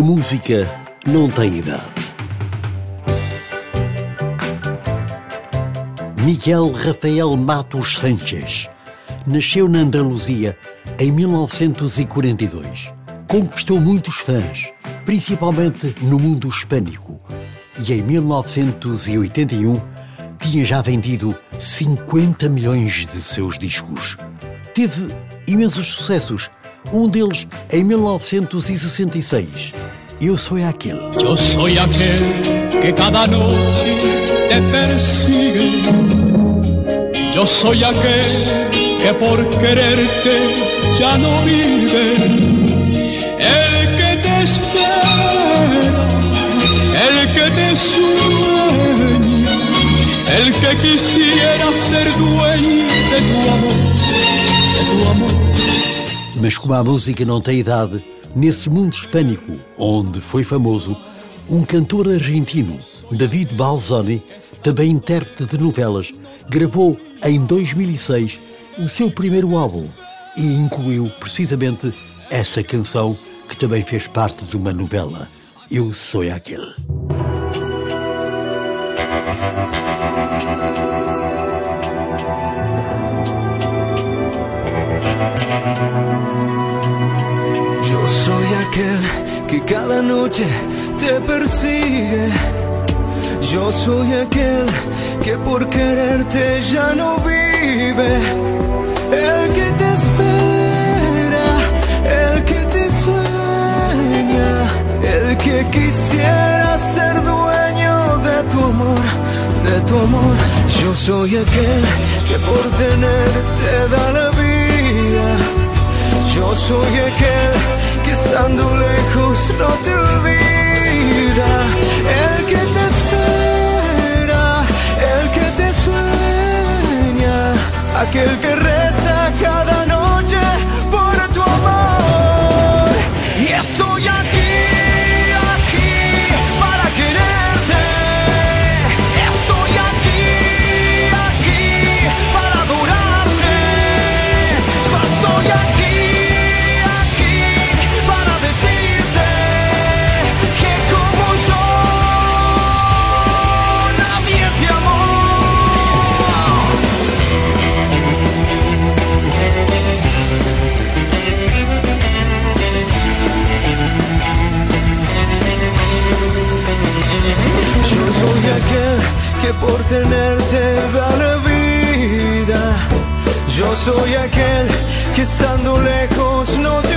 A música não tem idade. Miguel Rafael Matos Sánchez nasceu na Andaluzia em 1942. Conquistou muitos fãs, principalmente no mundo hispânico, e em 1981 tinha já vendido 50 milhões de seus discos. Teve imensos sucessos, um deles em 1966. Eu sou aquele. Eu sou aquele que cada noite te persigue. Eu sou aquele que por quererte já não vive. El que te espera, el que te sueña, el que quisiera ser dueño Mas como a música não tem idade, nesse mundo hispânico, onde foi famoso, um cantor argentino, David Balzani, também intérprete de novelas, gravou em 2006 o seu primeiro álbum e incluiu precisamente essa canção que também fez parte de uma novela. Eu sou aquele. Aquel que cada noche te persigue. Yo soy aquel que por quererte ya no vive. El que te espera, el que te sueña, el que quisiera ser dueño de tu amor, de tu amor. Yo soy aquel que por tenerte da la vida. Yo soy aquel estando lejos no te olvida. El que te espera, el que te sueña, aquel que Yo soy aquel que por tenerte da la vida. Yo soy aquel que estando lejos no te